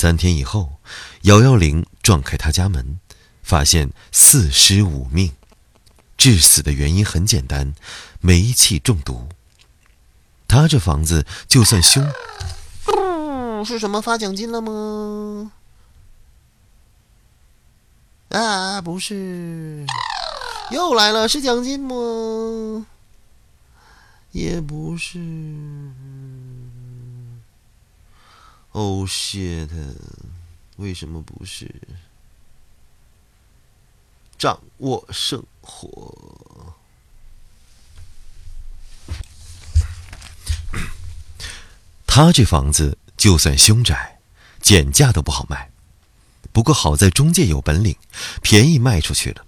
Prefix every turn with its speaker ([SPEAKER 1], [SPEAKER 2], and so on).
[SPEAKER 1] 三天以后，幺幺零撞开他家门，发现四尸五命。致死的原因很简单，煤气中毒。他这房子就算凶，
[SPEAKER 2] 是什么发奖金了吗？啊，不是，又来了，是奖金吗？也不是。Oh shit！为什么不是？掌握生活。
[SPEAKER 1] 他这房子就算凶宅，减价都不好卖。不过好在中介有本领，便宜卖出去了。